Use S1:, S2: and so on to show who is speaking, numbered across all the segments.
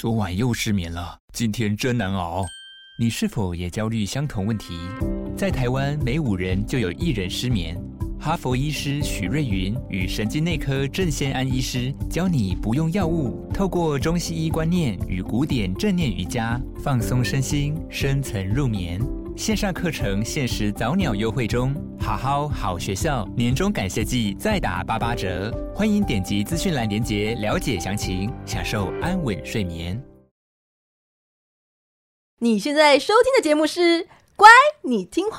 S1: 昨晚又失眠了，今天真难熬。你是否也焦虑相同问题？在台湾，每五人就有一人失眠。哈佛医师许瑞云与神经内科郑先安医师教你不用药物，透过中西医观念与古典正念瑜伽，放松身心，深层入眠。线上课程限时早鸟优惠中，好好好学校年终感谢季再打八八折，欢迎点击资讯栏连接了解详情，享受安稳睡眠。
S2: 你现在收听的节目是《乖，你听话》。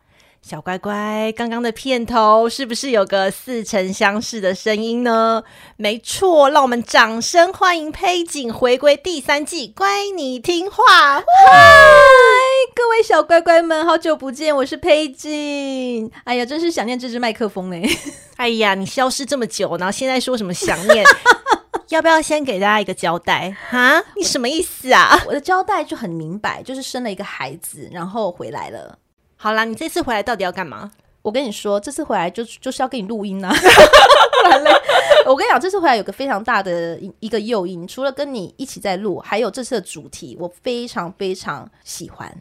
S2: 小乖乖，刚刚的片头是不是有个似曾相识的声音呢？没错，让我们掌声欢迎佩锦回归第三季。乖，你听话。嗨，各位小乖乖们，好久不见，我是佩锦。哎呀，真是想念这支麦克风呢。哎呀，你消失这么久，然后现在说什么想念？要不要先给大家一个交代哈？你什么意思啊？
S3: 我的交代就很明白，就是生了一个孩子，然后回来了。
S2: 好啦，你这次回来到底要干嘛？
S3: 我跟你说，这次回来就就是要给你录音啊。我跟你讲，这次回来有个非常大的一个诱因，除了跟你一起在录，还有这次的主题，我非常非常喜欢。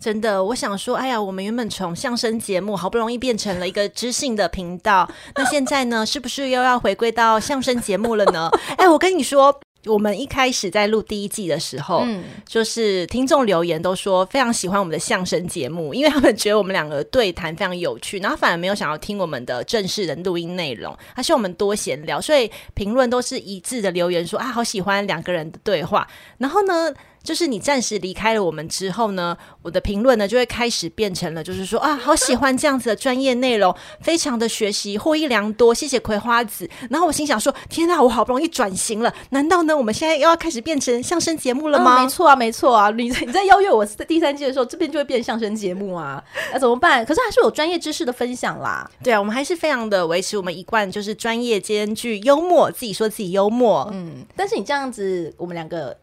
S2: 真的，我想说，哎呀，我们原本从相声节目好不容易变成了一个知性的频道，那现在呢，是不是又要回归到相声节目了呢？哎，我跟你说，我们一开始在录第一季的时候，嗯，就是听众留言都说非常喜欢我们的相声节目，因为他们觉得我们两个对谈非常有趣，然后反而没有想要听我们的正式的录音内容，他希望我们多闲聊，所以评论都是一致的留言说啊，好喜欢两个人的对话，然后呢，就是你暂时离开了我们之后呢，我的评论呢就会开始变成了，就是说啊，好喜欢这样子的专业内容，非常的学习获益良多，谢谢葵花籽。然后我心想说，天哪，我好不容易转型了，难道呢我们现在又要开始变成相声节目了吗？
S3: 嗯、没错啊，没错啊，你你在邀约我第三季的时候，这边就会变相声节目啊，那怎么办？可是还是有专业知识的分享啦。
S2: 对啊，我们还是非常的维持我们一贯就是专业兼具幽默，自己说自己幽默。
S3: 嗯，但是你这样子，我们两个。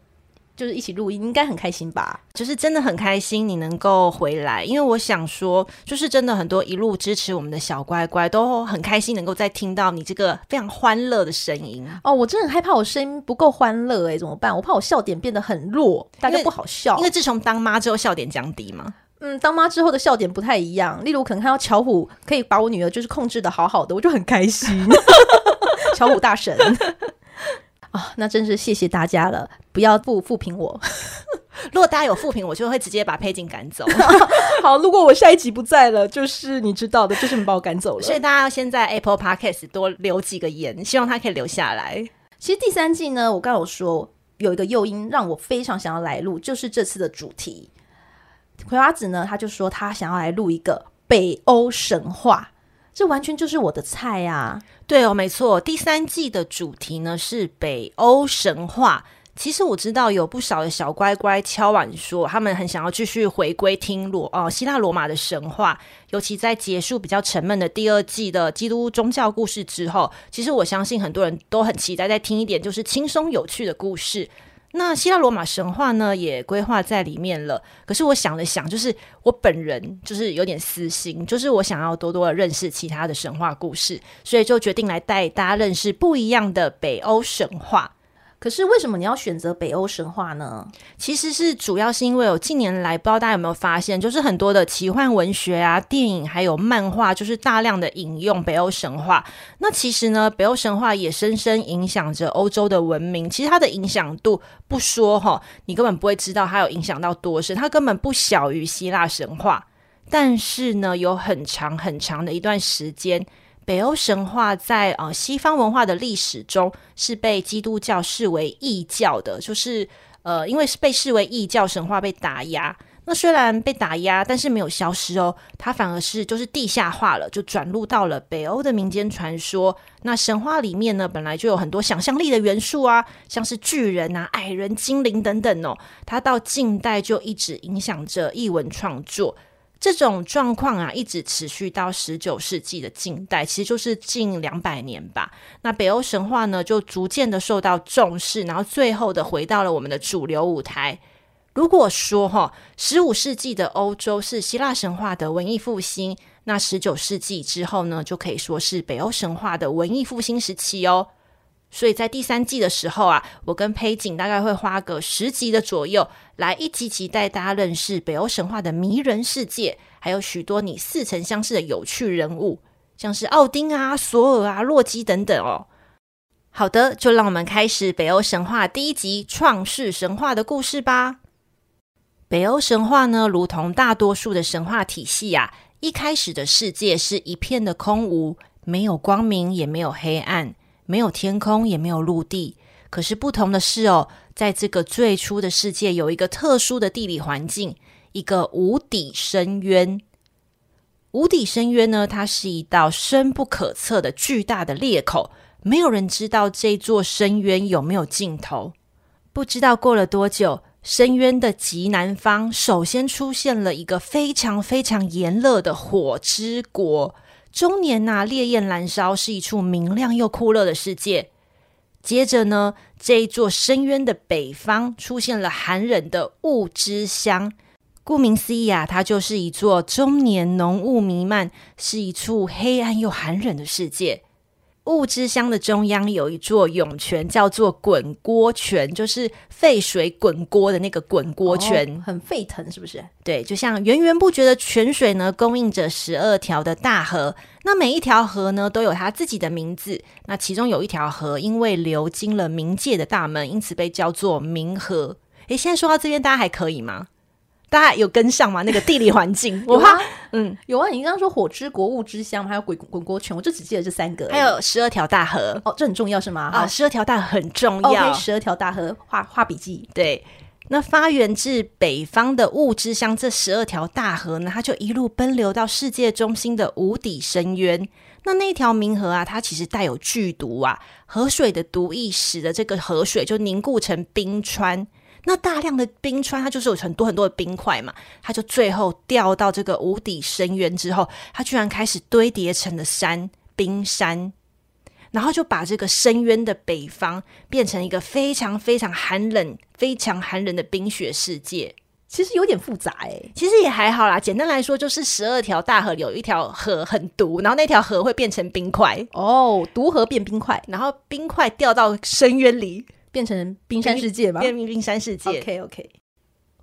S3: 就是一起录音，应该很开心吧？
S2: 就是真的很开心你能够回来，因为我想说，就是真的很多一路支持我们的小乖乖都很开心，能够再听到你这个非常欢乐的声音。
S3: 哦，我真的很害怕我声音不够欢乐，哎，怎么办？我怕我笑点变得很弱，大家不好笑。
S2: 因为自从当妈之后，笑点降低嘛。
S3: 嗯，当妈之后的笑点不太一样。例如，可能看到巧虎可以把我女儿就是控制的好好的，我就很开心。巧虎大神。啊、哦，那真是谢谢大家了！不要不负评我，
S2: 如果大家有负评，我就会直接把佩锦赶走。
S3: 好，如果我下一集不在了，就是你知道的，就是你把我赶走了。
S2: 所以大家要先在 Apple Podcast 多留几个言，希望他可以留下来。
S3: 其实第三季呢，我刚有说有一个诱因让我非常想要来录，就是这次的主题。葵花子呢，他就说他想要来录一个北欧神话。这完全就是我的菜啊！
S2: 对哦，没错，第三季的主题呢是北欧神话。其实我知道有不少的小乖乖敲碗说，他们很想要继续回归听罗哦希腊罗马的神话，尤其在结束比较沉闷的第二季的基督宗教故事之后，其实我相信很多人都很期待再听一点就是轻松有趣的故事。那希腊罗马神话呢，也规划在里面了。可是我想了想，就是我本人就是有点私心，就是我想要多多的认识其他的神话故事，所以就决定来带大家认识不一样的北欧神话。
S3: 可是为什么你要选择北欧神话呢？
S2: 其实是主要是因为有近年来，不知道大家有没有发现，就是很多的奇幻文学啊、电影还有漫画，就是大量的引用北欧神话。那其实呢，北欧神话也深深影响着欧洲的文明。其实它的影响度不说哈，你根本不会知道它有影响到多深，它根本不小于希腊神话。但是呢，有很长很长的一段时间。北欧神话在呃西方文化的历史中是被基督教视为异教的，就是呃因为是被视为异教神话被打压，那虽然被打压，但是没有消失哦，它反而是就是地下化了，就转入到了北欧的民间传说。那神话里面呢，本来就有很多想象力的元素啊，像是巨人啊、矮人、精灵等等哦。它到近代就一直影响着译文创作。这种状况啊，一直持续到十九世纪的近代，其实就是近两百年吧。那北欧神话呢，就逐渐的受到重视，然后最后的回到了我们的主流舞台。如果说哈，十五世纪的欧洲是希腊神话的文艺复兴，那十九世纪之后呢，就可以说是北欧神话的文艺复兴时期哦。所以在第三季的时候啊，我跟佩锦大概会花个十集的左右，来一集集带大家认识北欧神话的迷人世界，还有许多你似曾相识的有趣人物，像是奥丁啊、索尔啊、洛基等等哦。好的，就让我们开始北欧神话第一集创世神话的故事吧。北欧神话呢，如同大多数的神话体系啊，一开始的世界是一片的空无，没有光明，也没有黑暗，没有天空，也没有陆地。可是不同的是哦，在这个最初的世界，有一个特殊的地理环境，一个无底深渊。无底深渊呢，它是一道深不可测的巨大的裂口，没有人知道这座深渊有没有尽头。不知道过了多久。深渊的极南方，首先出现了一个非常非常炎热的火之国，中年呐、烈焰燃烧，是一处明亮又酷热的世界。接着呢，这一座深渊的北方出现了寒冷的雾之乡，顾名思义啊，它就是一座中年浓雾弥漫，是一处黑暗又寒冷的世界。雾之乡的中央有一座涌泉，叫做滚锅泉，就是沸水滚锅的那个滚锅泉，
S3: 哦，很沸腾，是不是？
S2: 对，就像源源不绝的泉水呢，供应着十二条的大河。那每一条河呢，都有它自己的名字。那其中有一条河，因为流经了冥界的大门，因此被叫做冥河。诶，现在说到这边，大家还可以吗？大家有跟上吗？那个地理环境，
S3: 我怕，嗯，有啊。你刚刚说火之国、物之乡，还有鬼滚锅泉，我就只记得这三个。
S2: 还有十二条大河，
S3: 哦，这很重要是吗？
S2: 啊，十二条大河很重要。
S3: 十二条大河，画画笔记。
S2: 对，那发源自北方的物之乡，这十二条大河呢，它就一路奔流到世界中心的无底深渊。那那条冥河啊，它其实带有剧毒啊，河水的毒液使得这个河水就凝固成冰川。那大量的冰川，它就是有很多很多的冰块嘛，它就最后掉到这个无底深渊之后，它居然开始堆叠成了山，冰山，然后就把这个深渊的北方变成一个非常非常寒冷、非常寒冷的冰雪世界。
S3: 其实有点复杂哎，
S2: 其实也还好啦。简单来说，就是十二条大河有一条河很毒，然后那条河会变成冰块
S3: 哦，毒河变冰块，
S2: 然后冰块掉到深渊里。
S3: 变成冰山世界吧，
S2: 变成冰山世界。
S3: OK OK，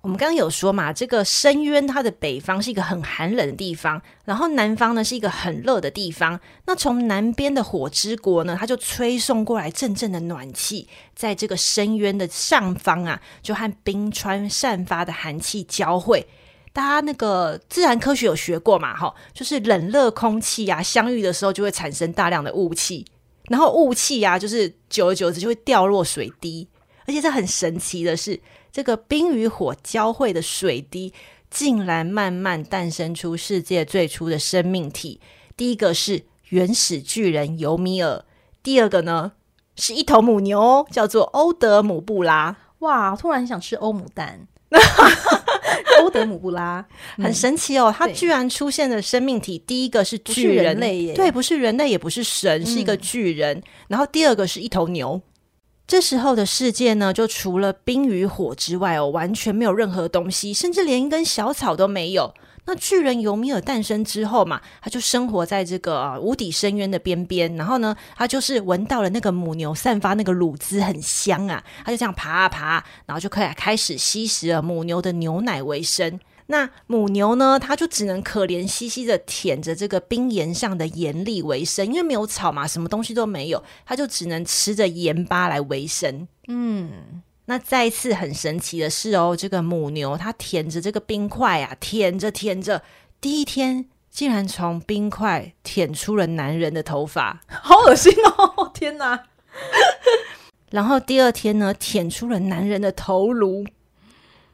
S2: 我们刚刚有说嘛，这个深渊它的北方是一个很寒冷的地方，然后南方呢是一个很热的地方。那从南边的火之国呢，它就吹送过来阵阵的暖气，在这个深渊的上方啊，就和冰川散发的寒气交汇。大家那个自然科学有学过嘛？哈，就是冷热空气啊相遇的时候，就会产生大量的雾气。然后雾气啊，就是久而久之就会掉落水滴，而且这很神奇的是，这个冰与火交汇的水滴，竟然慢慢诞生出世界最初的生命体。第一个是原始巨人尤米尔，第二个呢是一头母牛，叫做欧德姆布拉。
S3: 哇，突然想吃欧姆蛋。欧德姆布拉
S2: 很神奇哦，它居然出现的生命体，第一个是巨人，
S3: 人类耶，
S2: 对，不是人类，也不是神，是一个巨人。嗯、然后第二个是一头牛。这时候的世界呢，就除了冰与火之外哦，完全没有任何东西，甚至连一根小草都没有。那巨人尤米尔诞生之后嘛，他就生活在这个、啊、无底深渊的边边。然后呢，他就是闻到了那个母牛散发那个乳汁很香啊，他就这样爬啊爬，然后就可以开始吸食了母牛的牛奶为生。那母牛呢，它就只能可怜兮兮的舔着这个冰岩上的盐粒为生，因为没有草嘛，什么东西都没有，它就只能吃着盐巴来维生。嗯。那再一次很神奇的是哦，这个母牛它舔着这个冰块啊，舔着舔着，第一天竟然从冰块舔出了男人的头发，
S3: 好恶心哦！天哪！
S2: 然后第二天呢，舔出了男人的头颅，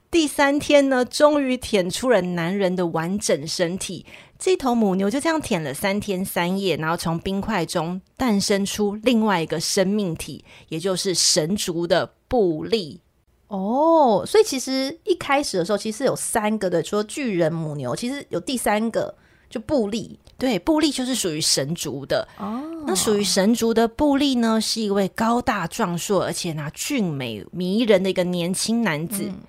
S2: 第三天呢，终于舔出了男人的完整身体。这头母牛就这样舔了三天三夜，然后从冰块中诞生出另外一个生命体，也就是神族的布利。
S3: 哦，所以其实一开始的时候，其实有三个的，除了巨人母牛，其实有第三个，就布利。
S2: 对，布利就是属于神族的。
S3: 哦，
S2: 那属于神族的布利呢，是一位高大壮硕，而且呢俊美迷人的一个年轻男子。嗯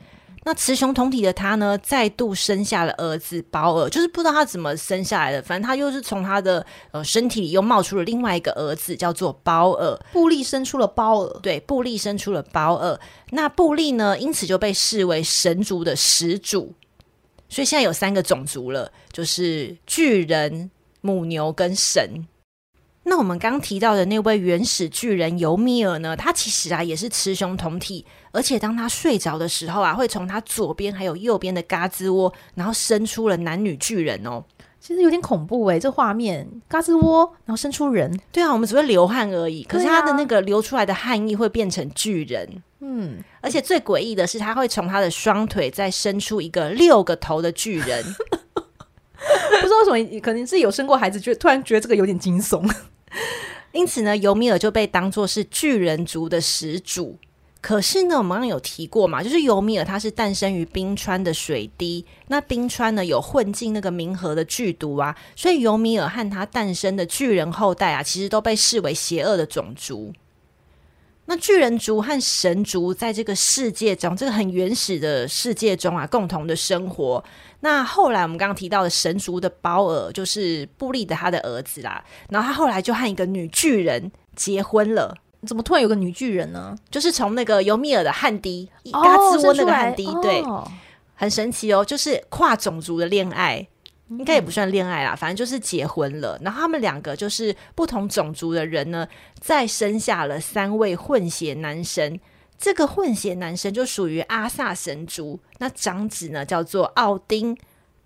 S2: 那雌雄同体的他呢，再度生下了儿子保尔，就是不知道他怎么生下来的，反正他又是从他的呃身体里又冒出了另外一个儿子，叫做包尔。
S3: 布利生出了包尔，
S2: 对，布利生出了包尔。那布利呢，因此就被视为神族的始祖。所以现在有三个种族了，就是巨人、母牛跟神。那我们刚提到的那位原始巨人尤米尔呢，他其实啊也是雌雄同体，而且当他睡着的时候啊，会从他左边还有右边的嘎吱窝，然后生出了男女巨人哦。
S3: 其实有点恐怖诶，这画面嘎吱窝，然后生出人。
S2: 对啊，我们只会流汗而已，可是他的那个流出来的汗液会变成巨人。
S3: 嗯，
S2: 而且最诡异的是，他会从他的双腿再伸出一个六个头的巨人。
S3: 不知道为什么，可能是有生过孩子，觉得突然觉得这个有点惊悚。
S2: 因此呢，尤米尔就被当作是巨人族的始祖。可是呢，我们刚刚有提过嘛，就是尤米尔他是诞生于冰川的水滴，那冰川呢有混进那个冥河的剧毒啊，所以尤米尔和他诞生的巨人后代啊，其实都被视为邪恶的种族。那巨人族和神族在这个世界中，这个很原始的世界中啊，共同的生活。那后来我们刚刚提到的神族的保尔，就是布利的他的儿子啦。然后他后来就和一个女巨人结婚了。
S3: 怎么突然有个女巨人呢？
S2: 就是从那个尤米尔的汉迪，嘎吱窝那个汉迪，对，很神奇哦，就是跨种族的恋爱。应该也不算恋爱啦，反正就是结婚了。然后他们两个就是不同种族的人呢，再生下了三位混血男神。这个混血男神就属于阿萨神族。那长子呢叫做奥丁，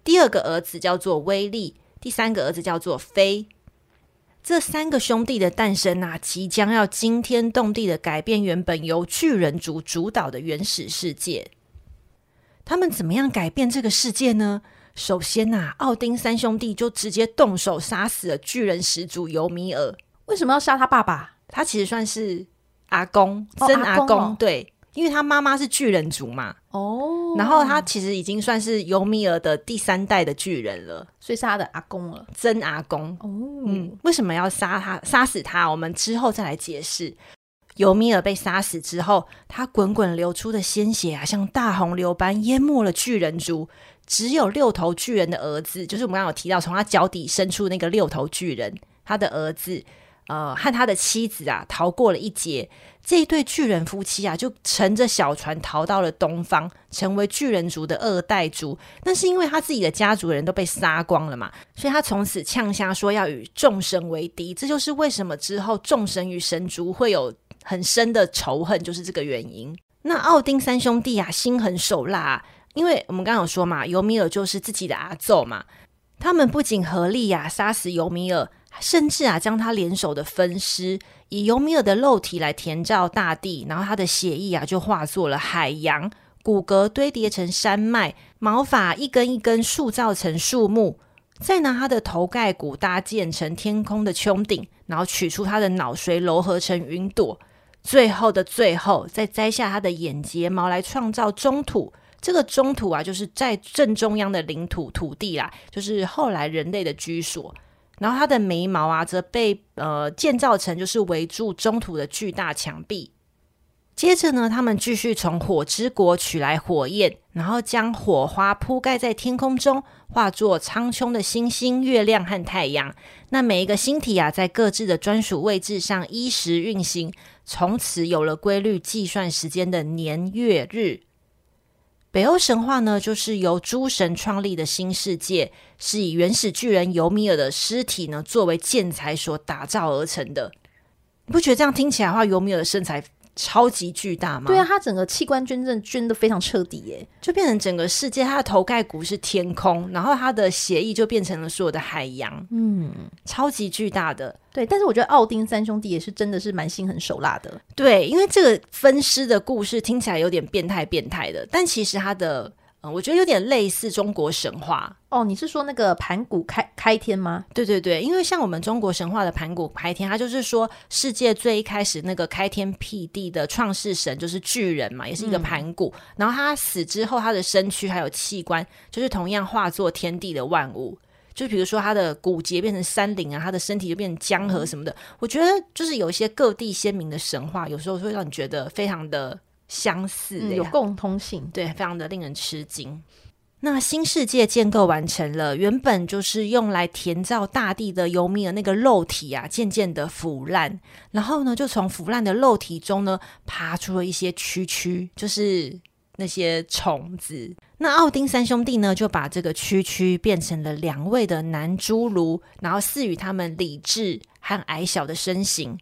S2: 第二个儿子叫做威利，第三个儿子叫做菲。这三个兄弟的诞生啊，即将要惊天动地的改变原本由巨人族主导的原始世界。他们怎么样改变这个世界呢？首先呐、啊，奥丁三兄弟就直接动手杀死了巨人始祖尤米尔。
S3: 为什么要杀他爸爸？
S2: 他其实算是阿公，真、哦、阿公，阿公、哦。对，因为他妈妈是巨人族嘛。
S3: 哦。
S2: 然后他其实已经算是尤米尔的第三代的巨人了，
S3: 所以是他的阿公了，
S2: 真阿公。
S3: 哦。
S2: 嗯，为什么要杀他？杀死他？我们之后再来解释。尤米尔被杀死之后，他滚滚流出的鲜血啊，像大洪流般淹没了巨人族。只有六头巨人的儿子，就是我们刚刚有提到，从他脚底伸出那个六头巨人，他的儿子，呃，和他的妻子啊，逃过了一劫。这一对巨人夫妻啊，就乘着小船逃到了东方，成为巨人族的二代族。那是因为他自己的家族人都被杀光了嘛，所以他从此呛瞎说要与众神为敌。这就是为什么之后众神与神族会有很深的仇恨，就是这个原因。那奥丁三兄弟啊，心狠手辣。因为我们刚有说嘛，尤米尔就是自己的阿祖嘛，他们不仅合力呀、啊、杀死尤米尔，甚至啊将他联手的分尸，以尤米尔的肉体来填照大地，然后他的血液啊就化作了海洋，骨骼堆叠成山脉，毛发一根一根塑造成树木，再拿他的头盖骨搭建成天空的穹顶，然后取出他的脑髓糅合成云朵，最后的最后再摘下他的眼睫毛来创造中土。这个中土啊，就是在正中央的领土土地啦，就是后来人类的居所。然后它的眉毛啊，则被呃建造成就是围住中土的巨大墙壁。接着呢，他们继续从火之国取来火焰，然后将火花铺盖在天空中，化作苍穹的星星、月亮和太阳。那每一个星体啊，在各自的专属位置上依时运行，从此有了规律计算时间的年月日。北欧神话呢，就是由诸神创立的新世界，是以原始巨人尤米尔的尸体呢作为建材所打造而成的。你不觉得这样听起来的话，尤米尔的身材超级巨大吗？
S3: 对啊，他整个器官捐赠捐的非常彻底耶，
S2: 就变成整个世界，他的头盖骨是天空，然后他的协议就变成了所有的海洋，
S3: 嗯，
S2: 超级巨大的。
S3: 对，但是我觉得奥丁三兄弟也是真的是蛮心狠手辣的。
S2: 对，因为这个分尸的故事听起来有点变态变态的，但其实他的。嗯，我觉得有点类似中国神话
S3: 哦。你是说那个盘古开开天吗？
S2: 对对对，因为像我们中国神话的盘古开天，它就是说世界最一开始那个开天辟地的创世神就是巨人嘛，也是一个盘古。嗯、然后他死之后，他的身躯还有器官，就是同样化作天地的万物。就比如说他的骨节变成山林啊，他的身体就变成江河什么的。嗯、我觉得就是有一些各地鲜明的神话，有时候会让你觉得非常的。相似的、嗯，
S3: 有共通性，
S2: 对，非常的令人吃惊。那新世界建构完成了，原本就是用来填造大地的游民的那个肉体啊，渐渐的腐烂，然后呢，就从腐烂的肉体中呢，爬出了一些蛆蛆，就是那些虫子。那奥丁三兄弟呢，就把这个蛆蛆变成了两位的男侏儒，然后赐予他们理智和矮小的身形。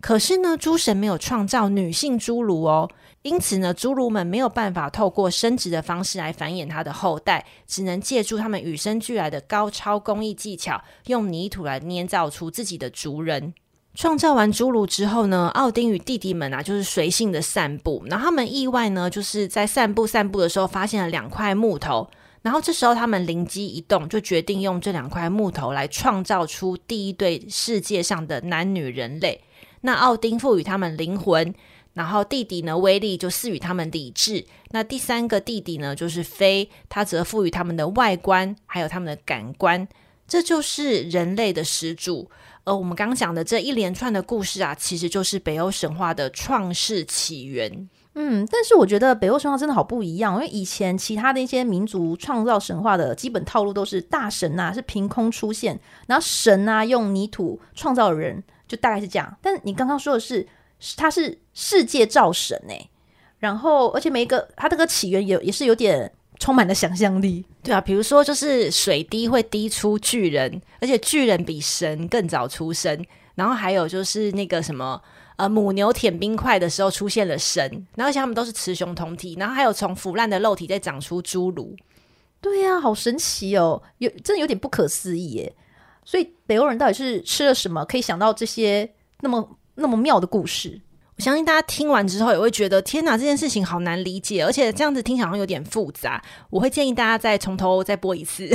S2: 可是呢，诸神没有创造女性侏儒哦。因此呢，侏儒们没有办法透过生殖的方式来繁衍他的后代，只能借助他们与生俱来的高超工艺技巧，用泥土来捏造出自己的族人。创造完侏儒之后呢，奥丁与弟弟们啊，就是随性的散步。然后他们意外呢，就是在散步散步的时候，发现了两块木头。然后这时候他们灵机一动，就决定用这两块木头来创造出第一对世界上的男女人类。那奥丁赋予他们灵魂。然后弟弟呢，威力就赐予他们理智。那第三个弟弟呢，就是飞，他则赋予他们的外观，还有他们的感官。这就是人类的始祖。而我们刚刚讲的这一连串的故事啊，其实就是北欧神话的创世起源。
S3: 嗯，但是我觉得北欧神话真的好不一样，因为以前其他的一些民族创造神话的基本套路都是大神呐、啊、是凭空出现，然后神啊用泥土创造人，就大概是这样。但你刚刚说的是。他是世界造神哎，然后而且每一个他这个起源也也是有点充满了想象力，
S2: 对啊，比如说就是水滴会滴出巨人，而且巨人比神更早出生，然后还有就是那个什么呃母牛舔冰块的时候出现了神，然后而且他们都是雌雄同体，然后还有从腐烂的肉体再长出侏儒，
S3: 对呀、啊，好神奇哦，有真的有点不可思议耶，所以北欧人到底是吃了什么可以想到这些那么？那么妙的故事，
S2: 我相信大家听完之后也会觉得天哪，这件事情好难理解，而且这样子听起来好像有点复杂。我会建议大家再从头再播一次，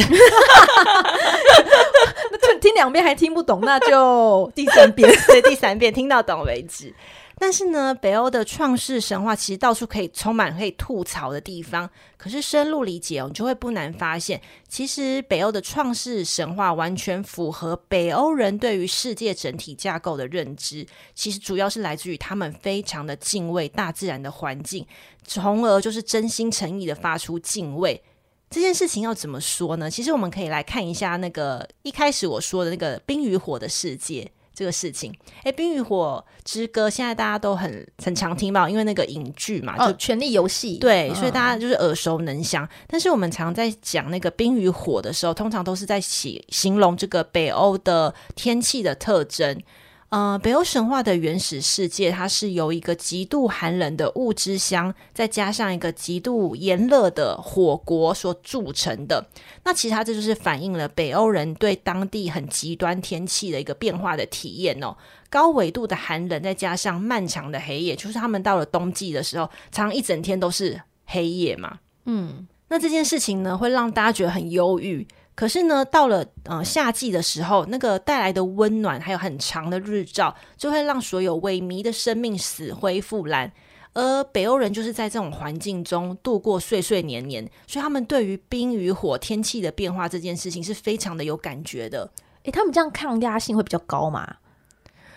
S3: 那 听两遍还听不懂，那就第三遍，
S2: 对，第三遍听到懂为止。但是呢，北欧的创世神话其实到处可以充满可以吐槽的地方。可是深入理解哦，你就会不难发现，其实北欧的创世神话完全符合北欧人对于世界整体架构的认知。其实主要是来自于他们非常的敬畏大自然的环境，从而就是真心诚意的发出敬畏。这件事情要怎么说呢？其实我们可以来看一下那个一开始我说的那个冰与火的世界。这个事情，哎，《冰与火之歌》现在大家都很很常听到，因为那个影剧嘛，就《
S3: 权力游戏》
S2: 对，所以大家就是耳熟能详。嗯、但是我们常在讲那个冰与火的时候，通常都是在写形容这个北欧的天气的特征。呃，北欧神话的原始世界，它是由一个极度寒冷的物之乡，再加上一个极度炎热的火国所组成的。那其实它这就是反映了北欧人对当地很极端天气的一个变化的体验哦。高纬度的寒冷，再加上漫长的黑夜，就是他们到了冬季的时候，常常一整天都是黑夜嘛。嗯，那这件事情呢，会让大家觉得很忧郁。可是呢，到了呃夏季的时候，那个带来的温暖，还有很长的日照，就会让所有萎靡的生命死灰复燃。而北欧人就是在这种环境中度过岁岁年年，所以他们对于冰与火天气的变化这件事情是非常的有感觉的。
S3: 诶，他们这样抗压性会比较高吗？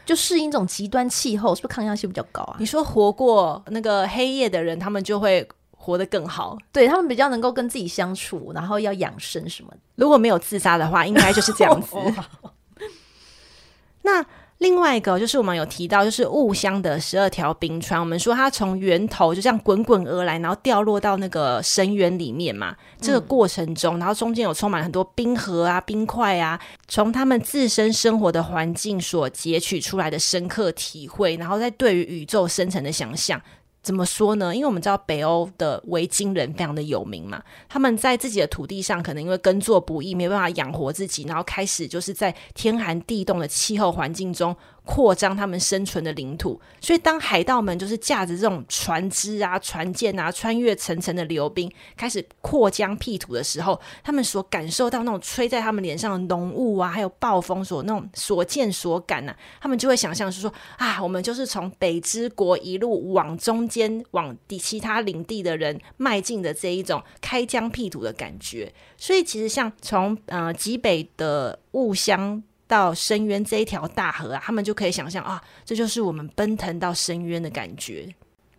S3: 就适应这种极端气候，是不是抗压性比较高啊？
S2: 你说活过那个黑夜的人，他们就会。活得更好，
S3: 对，他们比较能够跟自己相处，然后要养生什么。
S2: 如果没有自杀的话，应该就是这样子。那另外一个就是我们有提到，就是雾乡的十二条冰川。我们说它从源头就这样滚滚而来，然后掉落到那个深渊里面嘛。这个过程中，然后中间有充满很多冰河啊、冰块啊，从他们自身生活的环境所截取出来的深刻体会，然后再对于宇宙深层的想象。怎么说呢？因为我们知道北欧的维京人非常的有名嘛，他们在自己的土地上可能因为耕作不易，没办法养活自己，然后开始就是在天寒地冻的气候环境中。扩张他们生存的领土，所以当海盗们就是驾着这种船只啊、船舰啊，穿越层层的流冰，开始扩疆辟土的时候，他们所感受到那种吹在他们脸上的浓雾啊，还有暴风所那种所见所感呢、啊，他们就会想象是说啊，我们就是从北之国一路往中间、往第其他领地的人迈进的这一种开疆辟土的感觉。所以其实像从呃极北的雾乡。到深渊这一条大河啊，他们就可以想象啊，这就是我们奔腾到深渊的感觉。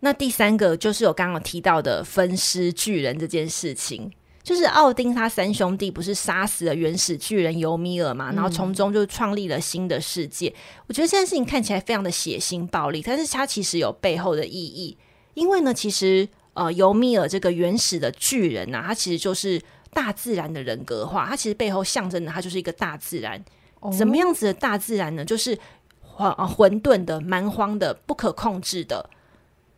S2: 那第三个就是我刚刚提到的分尸巨人这件事情，就是奥丁他三兄弟不是杀死了原始巨人尤米尔嘛，然后从中就创立了新的世界。嗯。我觉得这件事情看起来非常的血腥暴力，但是它其实有背后的意义，因为呢，其实呃尤米尔这个原始的巨人呐、啊，他其实就是大自然的人格化，他其实背后象征的他就是一个大自然。怎么样子的大自然呢？就是混混沌的、蛮荒的、不可控制的。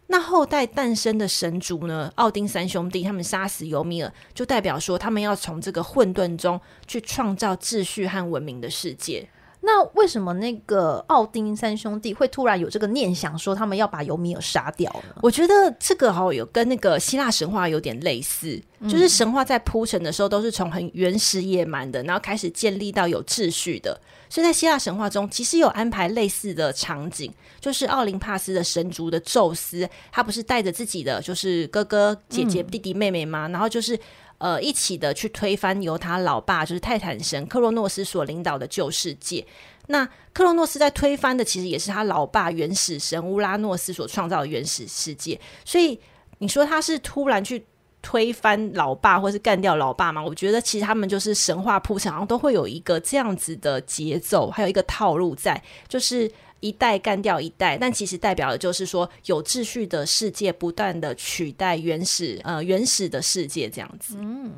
S2: 那后代诞生的神族呢？奥丁三兄弟他们杀死尤米尔，就代表说他们要从这个混沌中去创造秩序和文明的世界。
S3: 那为什么那个奥丁三兄弟会突然有这个念想，说他们要把尤米尔杀掉呢？
S2: 我觉得这个哈有跟那个希腊神话有点类似，嗯、就是神话在铺陈的时候都是从很原始野蛮的，然后开始建立到有秩序的。所以在希腊神话中，其实有安排类似的场景，就是奥林帕斯的神族的宙斯，他不是带着自己的就是哥哥姐姐、弟弟妹妹吗？嗯、然后就是。呃，一起的去推翻由他老爸就是泰坦神克洛诺斯所领导的旧世界。那克洛诺斯在推翻的，其实也是他老爸原始神乌拉诺斯所创造的原始世界。所以你说他是突然去推翻老爸，或是干掉老爸吗？我觉得其实他们就是神话铺陈，好像都会有一个这样子的节奏，还有一个套路在，就是。一代干掉一代，但其实代表的就是说，有秩序的世界不断的取代原始呃原始的世界这样子。嗯，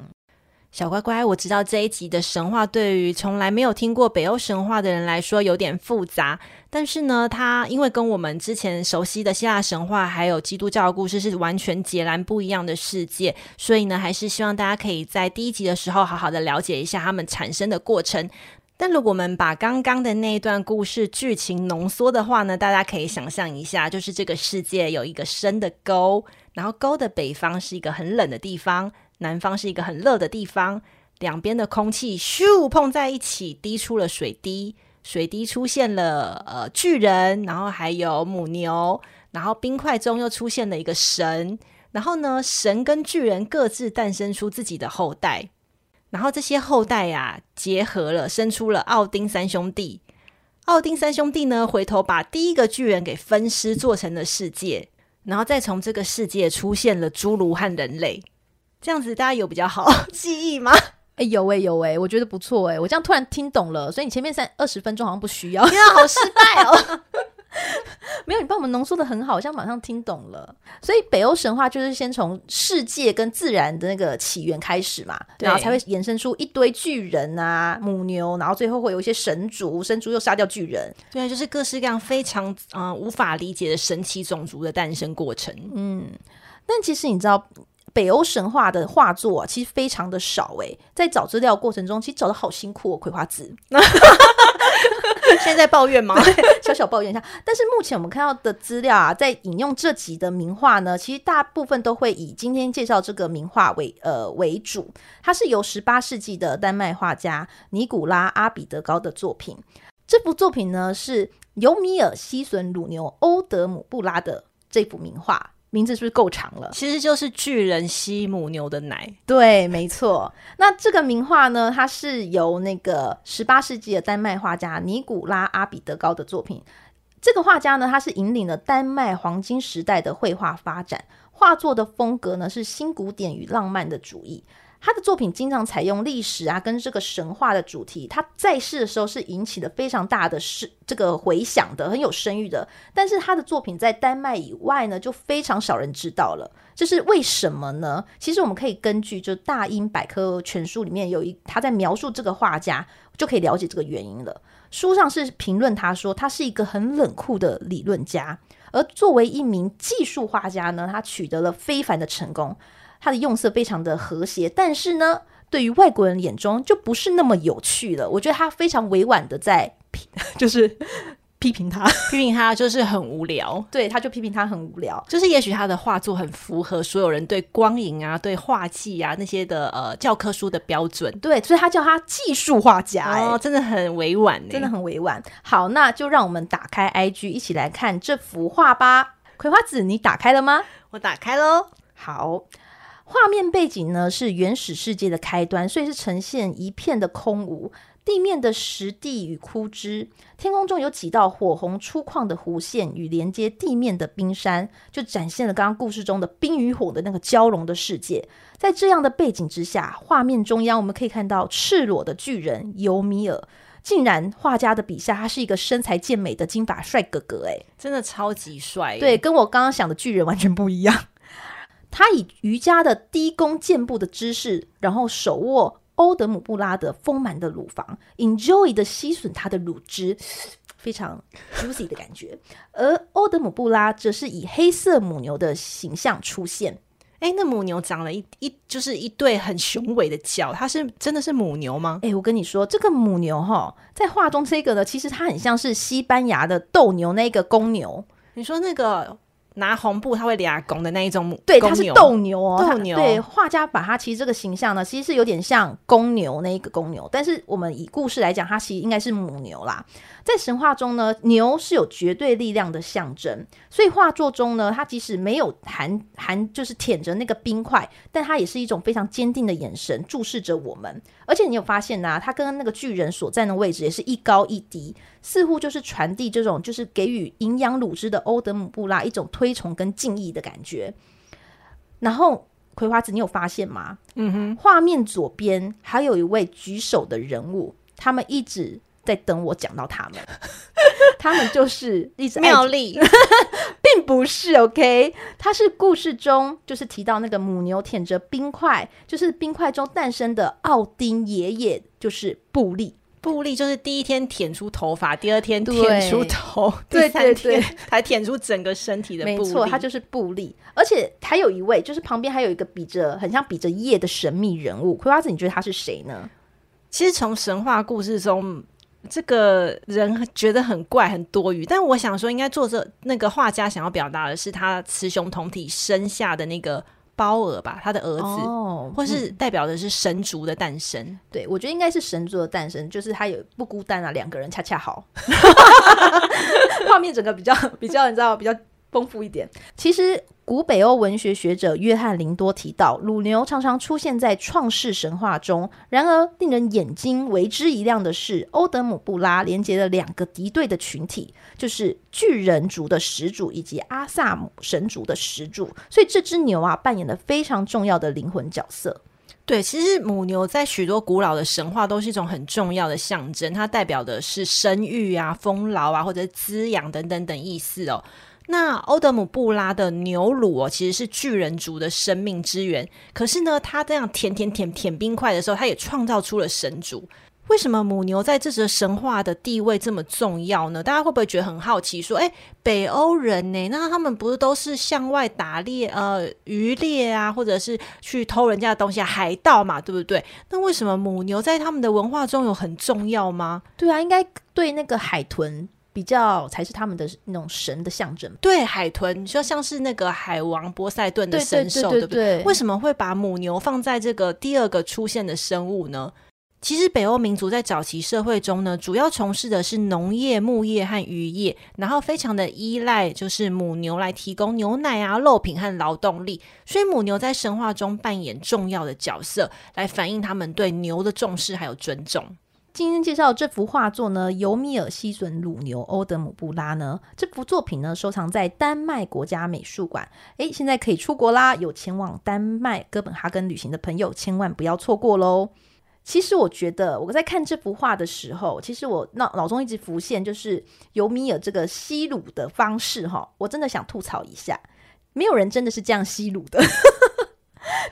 S2: 小乖乖，我知道这一集的神话对于从来没有听过北欧神话的人来说有点复杂，但是呢，它因为跟我们之前熟悉的希腊神话还有基督教故事是完全截然不一样的世界，所以呢，还是希望大家可以在第一集的时候好好的了解一下他们产生的过程。但如果我们把刚刚的那一段故事剧情浓缩的话呢，大家可以想象一下，就是这个世界有一个深的沟，然后沟的北方是一个很冷的地方，南方是一个很热的地方，两边的空气咻碰在一起，滴出了水滴，水滴出现了呃巨人，然后还有母牛，然后冰块中又出现了一个神，然后呢，神跟巨人各自诞生出自己的后代。然后这些后代呀、啊，结合了，生出了奥丁三兄弟。奥丁三兄弟呢，回头把第一个巨人给分尸，做成了世界，然后再从这个世界出现了侏儒和人类。这样子大家有比较好记忆吗？
S3: 哎，有哎有哎，我觉得不错哎，我这样突然听懂了。所以你前面三二十分钟好像不需要，
S2: 天啊，好失败哦。
S3: 没有，你帮我们浓缩的很好，像马上听懂了。所以北欧神话就是先从世界跟自然的那个起源开始嘛，然后才会衍生出一堆巨人啊、母牛，然后最后会有一些神族，神族又杀掉巨人，
S2: 对，就是各式各样非常嗯、呃、无法理解的神奇种族的诞生过程。
S3: 嗯，但其实你知道北欧神话的画作啊，其实非常的少诶，在找资料过程中，其实找的好辛苦哦，葵花籽。
S2: 现在在抱怨吗？
S3: 小小抱怨一下。但是目前我们看到的资料啊，在引用这集的名画呢，其实大部分都会以今天介绍这个名画为呃为主。它是由十八世纪的丹麦画家尼古拉阿比德高的作品。这幅作品呢，是尤米尔吸吮乳牛欧德姆布拉的这幅名画。名字是不是够长了？
S2: 其实就是巨人吸母牛的奶。
S3: 对，没错。那这个名画呢，它是由那个十八世纪的丹麦画家尼古拉阿比德高的作品。这个画家呢，他是引领了丹麦黄金时代的绘画发展，画作的风格呢是新古典与浪漫的主义。他的作品经常采用历史啊，跟这个神话的主题。他在世的时候是引起了非常大的是这个回响的，很有声誉的。但是他的作品在丹麦以外呢，就非常少人知道了。这是为什么呢？其实我们可以根据就《大英百科全书》里面有一他在描述这个画家，就可以了解这个原因了。书上是评论他说，他是一个很冷酷的理论家，而作为一名技术画家呢，他取得了非凡的成功。他的用色非常的和谐，但是呢，对于外国人眼中就不是那么有趣了。我觉得他非常委婉的在批，就是批评他，
S2: 批评他就是很无聊。
S3: 对，他就批评他很无聊。
S2: 就是也许他的画作很符合所有人对光影啊、对画技啊那些的呃教科书的标准。
S3: 对，所以他叫他技术画家。
S2: 哦，真的很委婉，
S3: 真的很委婉。好，那就让我们打开 IG 一起来看这幅画吧。葵花籽，你打开了吗？
S2: 我打开喽。
S3: 好。画面背景呢是原始世界的开端，所以是呈现一片的空无，地面的石地与枯枝，天空中有几道火红粗犷的弧线与连接地面的冰山，就展现了刚刚故事中的冰与火的那个交融的世界。在这样的背景之下，画面中央我们可以看到赤裸的巨人尤米尔，竟然画家的笔下他是一个身材健美的金发帅哥哥，哎，
S2: 真的超级帅，
S3: 对，跟我刚刚想的巨人完全不一样。他以瑜伽的低弓箭步的姿势，然后手握欧德姆布拉的丰满的乳房，enjoy 的吸吮他的乳汁，非常 juicy 的感觉。而欧德姆布拉则是以黑色母牛的形象出现。
S2: 哎，那母牛长了一一就是一对很雄伟的角，它是真的是母牛吗？
S3: 哎，我跟你说，这个母牛哈，在画中这个呢，其实它很像是西班牙的斗牛那个公牛。
S2: 你说那个？拿红布，它会俩拱的那一种，
S3: 对，它是斗牛哦，
S2: 斗牛。
S3: 对，画家把它其实这个形象呢，其实是有点像公牛那一个公牛，但是我们以故事来讲，它其实应该是母牛啦。在神话中呢，牛是有绝对力量的象征，所以画作中呢，它即使没有含含就是舔着那个冰块，但它也是一种非常坚定的眼神注视着我们。而且你有发现呐、啊，它跟那个巨人所站的位置也是一高一低，似乎就是传递这种就是给予营养乳汁的欧德姆布拉一种推崇跟敬意的感觉。然后葵花子，你有发现吗？嗯哼，画面左边还有一位举手的人物，他们一直。在等我讲到他们，他们就是一直
S2: 妙丽，
S3: 并不是 OK。他是故事中就是提到那个母牛舔着冰块，就是冰块中诞生的奥丁爷爷，就是布利。
S2: 布利就是第一天舔出头发，第二天舔出头，
S3: 第三天，
S2: 才舔出整个身体的。
S3: 没错，他就是布利。而且还有一位，就是旁边还有一个比着很像比着叶的神秘人物。葵花子，你觉得他是谁呢？
S2: 其实从神话故事中。这个人觉得很怪、很多余，但我想说，应该作者那个画家想要表达的是他雌雄同体生下的那个胞儿吧，他的儿子，哦、或是代表的是神族的诞生。嗯、
S3: 对，我觉得应该是神族的诞生，就是他有不孤单啊，两个人恰恰好，画面整个比较比较，你知道比较。丰富一点。其实，古北欧文学学者约翰林多提到，乳牛常常出现在创世神话中。然而，令人眼睛为之一亮的是，欧德姆布拉连接了两个敌对的群体，就是巨人族的始祖以及阿萨姆神族的始祖。所以，这只牛啊，扮演了非常重要的灵魂角色。
S2: 对，其实母牛在许多古老的神话都是一种很重要的象征，它代表的是生育啊、丰饶啊，或者滋养等等等意思哦。那欧德姆布拉的牛乳哦，其实是巨人族的生命之源。可是呢，他这样舔舔舔舔冰块的时候，他也创造出了神族。为什么母牛在这则神话的地位这么重要呢？大家会不会觉得很好奇？说，诶，北欧人呢？那他们不是都是向外打猎、呃，渔猎啊，或者是去偷人家的东西啊，海盗嘛，对不对？那为什么母牛在他们的文化中有很重要吗？
S3: 对啊，应该对那个海豚。比较才是他们的那种神的象征，
S2: 对，海豚你说像是那个海王波塞顿的神兽，对不对？为什么会把母牛放在这个第二个出现的生物呢？其实北欧民族在早期社会中呢，主要从事的是农业、牧业和渔业，然后非常的依赖就是母牛来提供牛奶啊、肉品和劳动力，所以母牛在神话中扮演重要的角色，来反映他们对牛的重视还有尊重。
S3: 今天介绍这幅画作呢，尤米尔吸吮乳牛欧德姆布拉呢，这幅作品呢收藏在丹麦国家美术馆。诶，现在可以出国啦，有前往丹麦哥本哈根旅行的朋友，千万不要错过喽。其实我觉得我在看这幅画的时候，其实我脑脑中一直浮现就是尤米尔这个吸乳的方式哈，我真的想吐槽一下，没有人真的是这样吸乳的。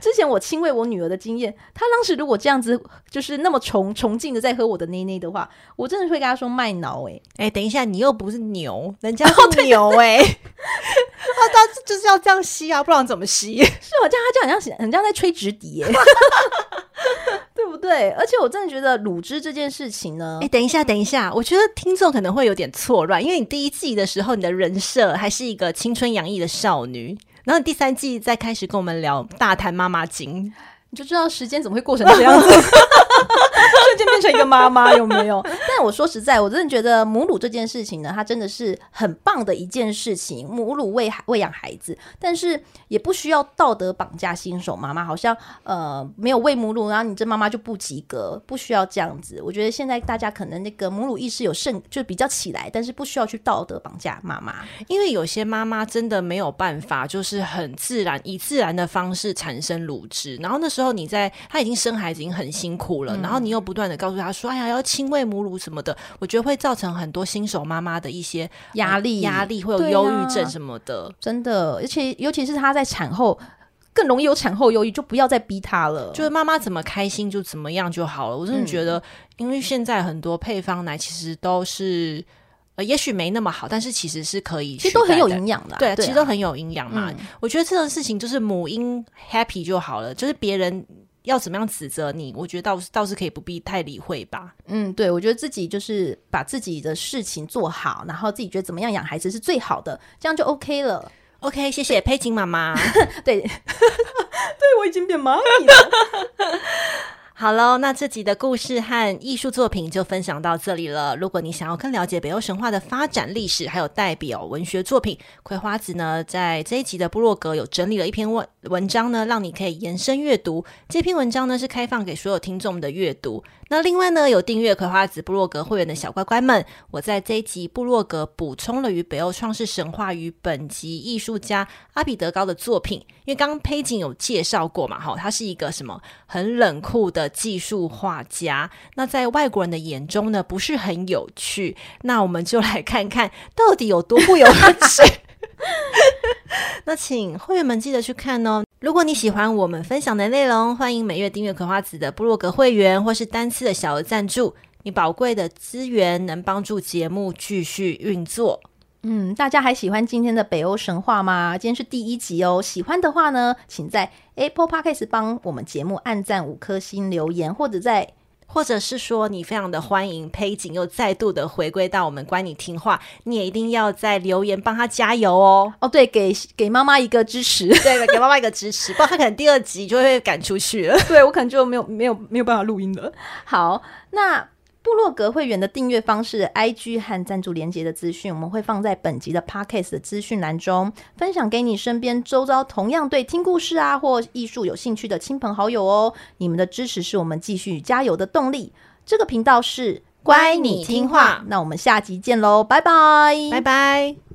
S3: 之前我亲喂我女儿的经验，她当时如果这样子，就是那么崇崇敬的在喝我的奶奶的话，我真的会跟她说卖脑哎
S2: 哎，等一下，你又不是牛，人家是牛哎、欸，他他就是要这样吸啊，不然怎么吸？
S3: 是我这样，他就好像很像在吹直笛耶。对不对？而且我真的觉得乳汁这件事情呢，
S2: 哎，等一下，等一下，我觉得听众可能会有点错乱，因为你第一季的时候，你的人设还是一个青春洋溢的少女，然后第三季再开始跟我们聊大谈妈妈经，
S3: 你就知道时间怎么会过成这样子。瞬间变成一个妈妈有没有？但我说实在，我真的觉得母乳这件事情呢，它真的是很棒的一件事情。母乳喂喂养孩子，但是也不需要道德绑架新手妈妈，好像呃没有喂母乳，然后你这妈妈就不及格，不需要这样子。我觉得现在大家可能那个母乳意识有盛，就比较起来，但是不需要去道德绑架妈妈，
S2: 因为有些妈妈真的没有办法，就是很自然以自然的方式产生乳汁，然后那时候你在她已经生孩子已经很辛苦了，嗯、然后你又不断的告诉他说：“哎呀，要亲喂母乳什么的。”我觉得会造成很多新手妈妈的一些
S3: 压力，
S2: 压力会有忧郁症什么的。
S3: 啊、真的，而且尤其是她在产后更容易有产后忧郁，就不要再逼她了。
S2: 就是妈妈怎么开心就怎么样就好了。我真的觉得，嗯、因为现在很多配方奶其实都是呃，也许没那么好，但是其实是可以，
S3: 其实都很有营养的、啊。对，
S2: 其实都很有营养嘛。嗯、我觉得这种事情就是母婴 happy 就好了，就是别人。要怎么样指责你？我觉得倒是倒是可以不必太理会吧。
S3: 嗯，对，我觉得自己就是把自己的事情做好，然后自己觉得怎么样养孩子是最好的，这样就 OK 了。
S2: OK，谢谢佩锦妈妈。
S3: 对，对我已经变妈咪了。
S2: 好喽，那这集的故事和艺术作品就分享到这里了。如果你想要更了解北欧神话的发展历史，还有代表文学作品，葵花子呢在这一集的部落格有整理了一篇文文章呢，让你可以延伸阅读。这篇文章呢是开放给所有听众的阅读。那另外呢，有订阅葵花子部落格会员的小乖乖们，我在这一集部落格补充了与北欧创世神话与本集艺术家阿彼德高的作品，因为刚刚佩锦有介绍过嘛，哈，他是一个什么很冷酷的技术画家，那在外国人的眼中呢，不是很有趣，那我们就来看看到底有多不有趣。那请会员们记得去看哦。如果你喜欢我们分享的内容，欢迎每月订阅葵花子的部落格会员，或是单次的小额赞助。你宝贵的资源能帮助节目继续运作。
S3: 嗯，大家还喜欢今天的北欧神话吗？今天是第一集哦。喜欢的话呢，请在 Apple Podcast 帮我们节目按赞五颗星留言，或者在。
S2: 或者是说你非常的欢迎佩锦又再度的回归到我们关你听话，你也一定要在留言帮他加油哦。
S3: 哦，对，给给妈妈一个支持，
S2: 对，给妈妈一个支持，不然他可能第二集就会被赶出去了。
S3: 对，我可能就没有没有没有办法录音了。好，那。部落格会员的订阅方式、IG 和赞助连接的资讯，我们会放在本集的 Podcast 的资讯栏中，分享给你身边周遭同样对听故事啊或艺术有兴趣的亲朋好友哦。你们的支持是我们继续加油的动力。这个频道是乖你听话，那我们下集见喽，拜拜，
S2: 拜拜。